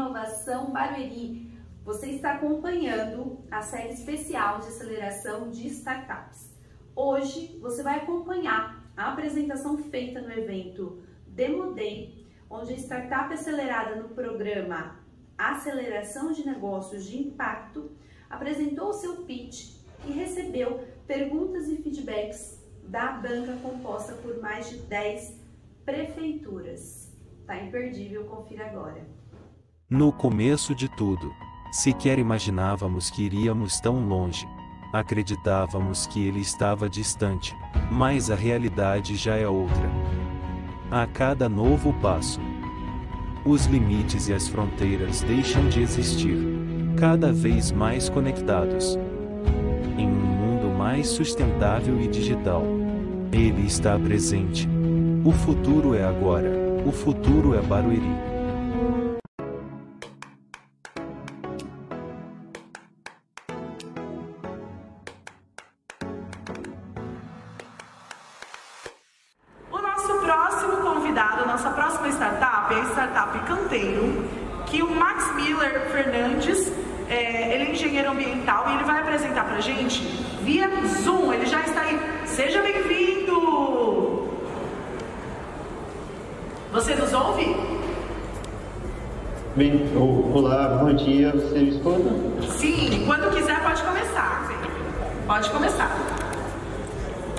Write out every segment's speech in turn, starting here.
Inovação Barueri. Você está acompanhando a série especial de aceleração de startups. Hoje você vai acompanhar a apresentação feita no evento Demo Day, onde a startup acelerada no programa Aceleração de Negócios de Impacto apresentou o seu pitch e recebeu perguntas e feedbacks da banca composta por mais de 10 prefeituras. Tá imperdível, confira agora. No começo de tudo, sequer imaginávamos que iríamos tão longe. Acreditávamos que ele estava distante, mas a realidade já é outra. A cada novo passo, os limites e as fronteiras deixam de existir, cada vez mais conectados. Em um mundo mais sustentável e digital, ele está presente. O futuro é agora. O futuro é Barueri. Bem, olá, bom dia, você me escuta? Sim, quando quiser pode começar. Pode começar.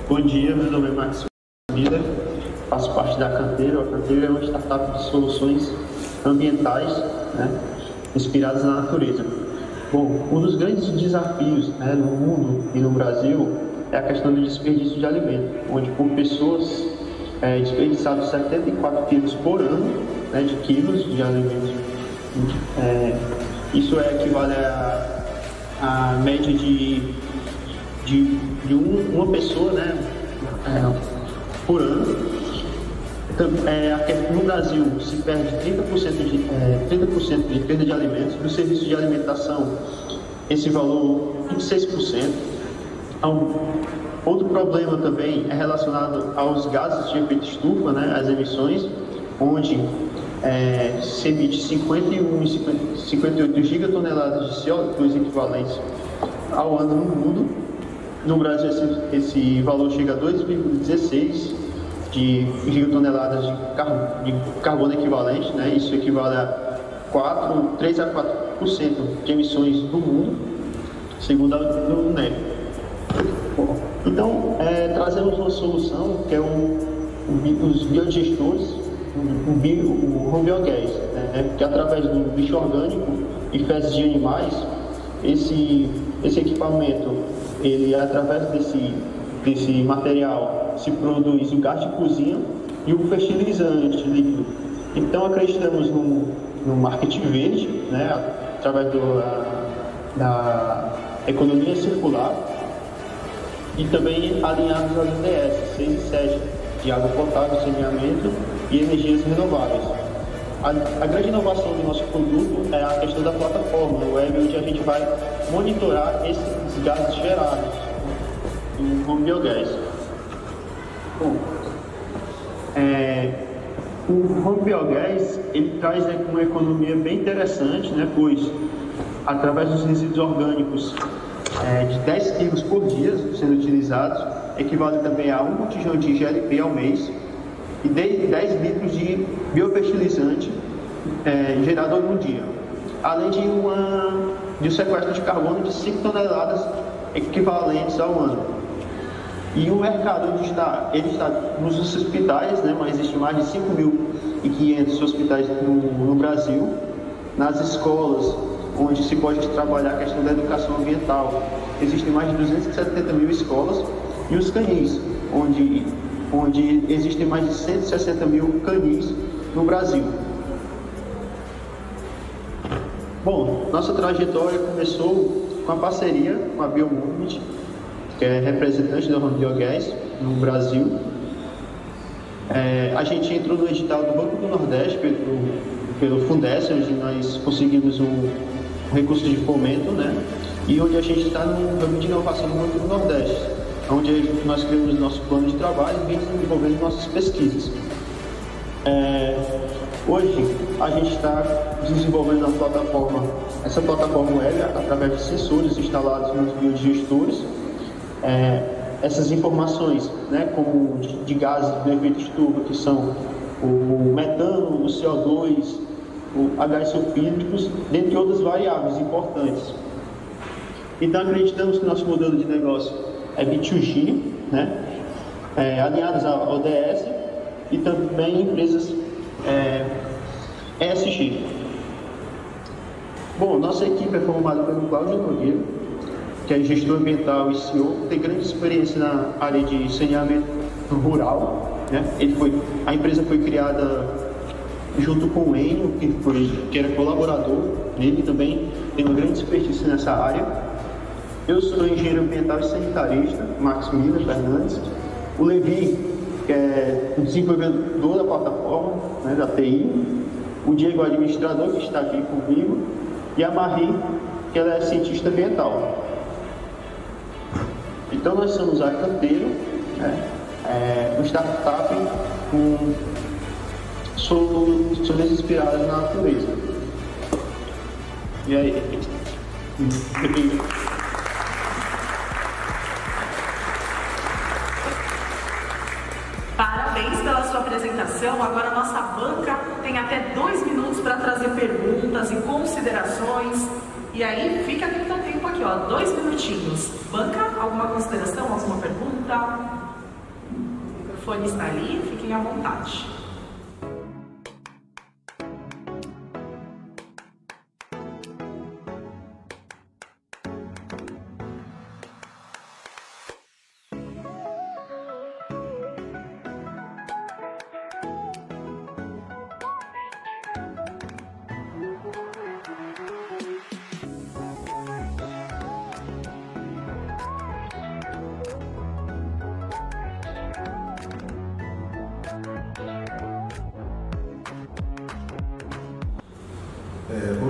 Bom dia, meu nome é Max Miller, faço parte da Canteiro. A Canteiro é uma startup de soluções ambientais né, inspiradas na natureza. Bom, um dos grandes desafios né, no mundo e no Brasil é a questão do desperdício de alimento, onde por pessoas é desperdiçado 74 quilos por ano né, de quilos de alimentos. É, isso é equivale a, a média de, de, de um, uma pessoa né, é, por ano. Então, é, no Brasil se perde 30% de, é, 30% de perda de alimentos, no serviço de alimentação esse valor 26%. Então, Outro problema também é relacionado aos gases de efeito estufa, né, as emissões, onde é, se emite 51 e 50, 58 gigatoneladas de CO2 equivalentes ao ano no mundo. No Brasil, esse, esse valor chega a 2,16 de gigatoneladas de, car de carbono equivalente, né? isso equivale a 4, 3 a 4% de emissões do mundo, segundo a UNEP. Então, é, trazemos uma solução que é o, os biodigestores, o, bio, o home biogás, né, que através do bicho orgânico e fezes de animais, esse, esse equipamento, ele através desse, desse material se produz o gás de cozinha e o fertilizante líquido. Então acreditamos no, no marketing verde, né, através do, da economia circular, e também alinhados às ODS 6 e 7, de água potável, saneamento e energias renováveis. A, a, grande inovação do nosso produto é a questão da plataforma web, onde a gente vai monitorar esses gases gerados do home biogás. Bom, é, o home biogás ele traz né, uma economia bem interessante, né, pois através dos resíduos orgânicos é, de 10 quilos por dia sendo utilizados, equivale também a um botijão de GLP ao mês e 10 litros de biofertilizante é, gerado no dia, além de, uma, de um sequestro de carbono de 5 toneladas equivalentes ao ano. E o mercado está, ele está nos hospitais, né, mas existem mais de 5.500 hospitais no, no Brasil, nas escolas, onde se pode trabalhar a questão da educação ambiental. Existem mais de 270 mil escolas e os canis, onde, onde existem mais de 160 mil canis no Brasil. Bom, nossa trajetória começou com a parceria com a Biomovement, que é representante da Biogás no Brasil. É, a gente entrou no edital do Banco do Nordeste pelo, pelo Fundesc, onde nós conseguimos um, recursos de fomento, né? E onde a gente está no ramo de inovação no Banco do Nordeste, onde nós criamos nosso plano de trabalho e vem desenvolvendo nossas pesquisas. É, Hoje a gente está desenvolvendo a plataforma, essa plataforma web através de sensores instalados nos biodigestores. É, essas informações, né, como de, de gases do efeito estufa, que são o metano, o CO2, o H sulfídricos, dentre outras variáveis importantes. Então acreditamos que nosso modelo de negócio é B2G, né, é, alinhados à ODS e também empresas é, ESG. Bom, nossa equipe é formada pelo Cláudio Nogueira, que é gestor ambiental e CEO, tem grande experiência na área de saneamento rural. Né? Ele foi, a empresa foi criada junto com o Enio, que, foi, que era colaborador dele também, tem uma grande expertise nessa área. Eu sou engenheiro ambiental e sanitarista, Marcos Miller Fernandes. O Levi, que é o desenvolvedor da plataforma, né, da TI. O Diego, administrador, que está aqui comigo. E a Marie, que ela é cientista ambiental. Então, nós somos a Canteiro, né, é, um startup com soluções inspiradas na natureza. E aí? Parabéns apresentação. Agora a nossa banca tem até dois minutos para trazer perguntas e considerações. E aí fica atento ao tempo aqui, ó, dois minutinhos. Banca, alguma consideração, alguma pergunta? O microfone está ali, fiquem à vontade.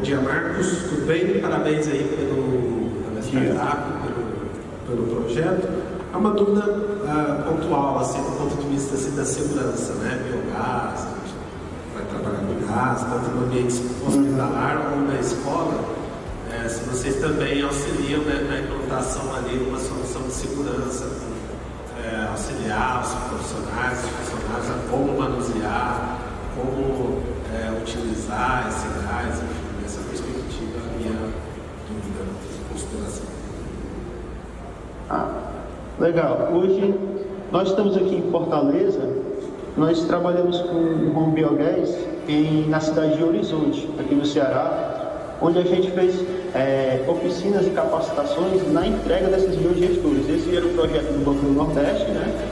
Dia, Marcos. Tudo bem? Parabéns aí pelo, startup, pelo, pelo projeto. É uma dúvida uh, pontual, assim, do ponto de vista assim, da segurança, né? Biogás, vai trabalhar com gás, tanto no ambiente hospitalar como na escola. É, se vocês também auxiliam né, na implantação ali uma solução de segurança, é, auxiliar os profissionais, os funcionários a como manusear, como é, utilizar esse gás, enfim, nessa perspectiva, a minha dúvida, consideração. Ah, legal. Hoje nós estamos aqui em Fortaleza, nós trabalhamos com o Home Biogás em, na cidade de Horizonte, aqui no Ceará, onde a gente fez é, oficinas e capacitações na entrega desses biogestores. Esse era o projeto do Banco do Nordeste, né?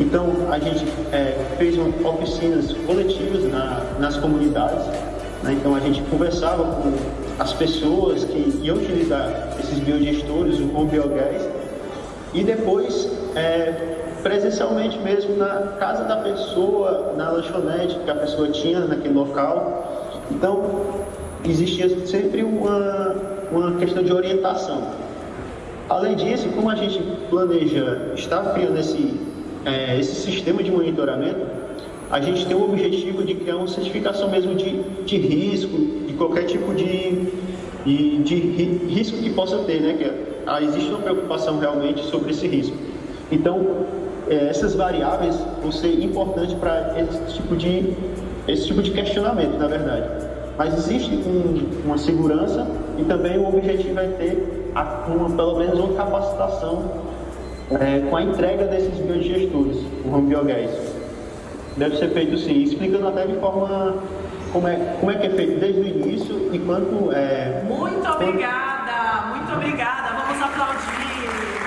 Então, a gente é, fez oficinas coletivas na, nas comunidades. Né? Então, a gente conversava com as pessoas que iam utilizar esses biogestores, o com biogás, e depois, é, presencialmente mesmo, na casa da pessoa, na lanchonete que a pessoa tinha naquele local. Então, existia sempre uma, uma questão de orientação. Além disso, como a gente planeja estar criando esse é, esse sistema de monitoramento, a gente tem o objetivo de criar uma certificação mesmo de, de risco, de qualquer tipo de, de, de risco que possa ter, né? Que ah, existe uma preocupação realmente sobre esse risco. Então, é, essas variáveis vão ser importantes para esse tipo de esse tipo de questionamento, na verdade. Mas existe um, uma segurança e também o objetivo é ter uma, pelo menos uma capacitação é, com a entrega desses biodigestores, o home biogás. Deve ser feito sim, explicando até de forma como é, como é que é feito desde o início e quanto é. Muito obrigada, muito obrigada. Vamos aplaudir.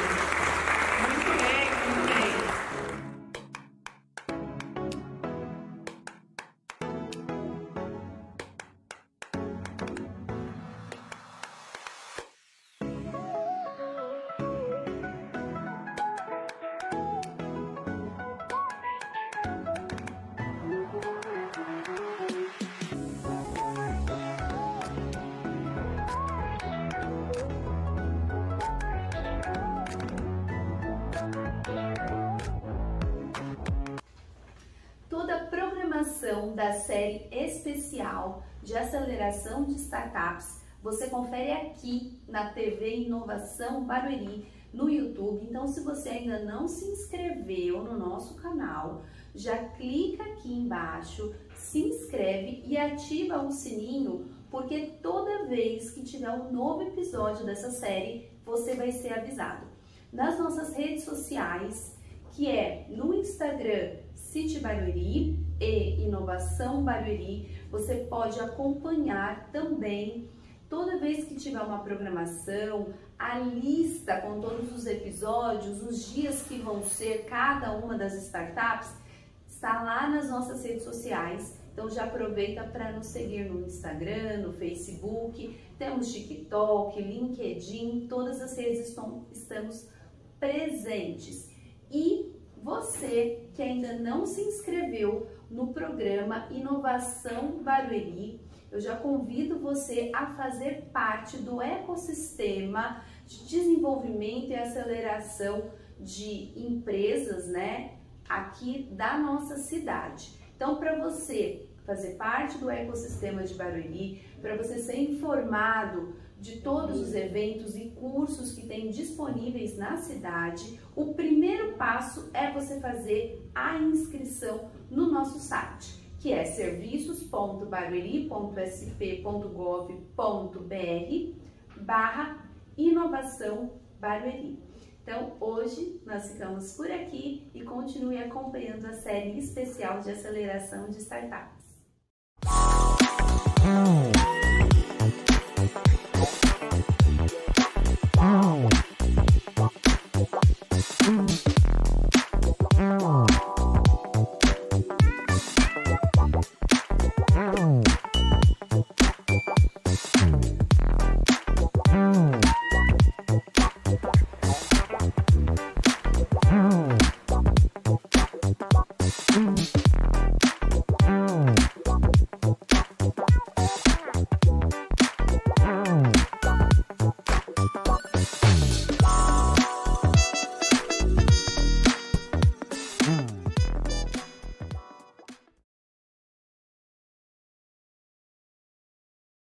Edição da série especial de aceleração de startups. Você confere aqui na TV Inovação Barueri no YouTube. Então, se você ainda não se inscreveu no nosso canal, já clica aqui embaixo, se inscreve e ativa o sininho, porque toda vez que tiver um novo episódio dessa série, você vai ser avisado. Nas nossas redes sociais, que é no Instagram City Barueri e Inovação Barueri, você pode acompanhar também toda vez que tiver uma programação, a lista com todos os episódios, os dias que vão ser cada uma das startups, está lá nas nossas redes sociais. Então já aproveita para nos seguir no Instagram, no Facebook, temos TikTok, LinkedIn, todas as redes estão, estamos presentes. E você que ainda não se inscreveu no programa Inovação Barueri, eu já convido você a fazer parte do ecossistema de desenvolvimento e aceleração de empresas, né, aqui da nossa cidade. Então, para você fazer parte do ecossistema de Barueri, para você ser informado de todos os eventos e cursos que tem disponíveis na cidade, o primeiro passo é você fazer a inscrição no nosso site que é serviços.barueri.sp.gov.br barra inovação Barueri. Então, hoje nós ficamos por aqui e continue acompanhando a série especial de aceleração de startups.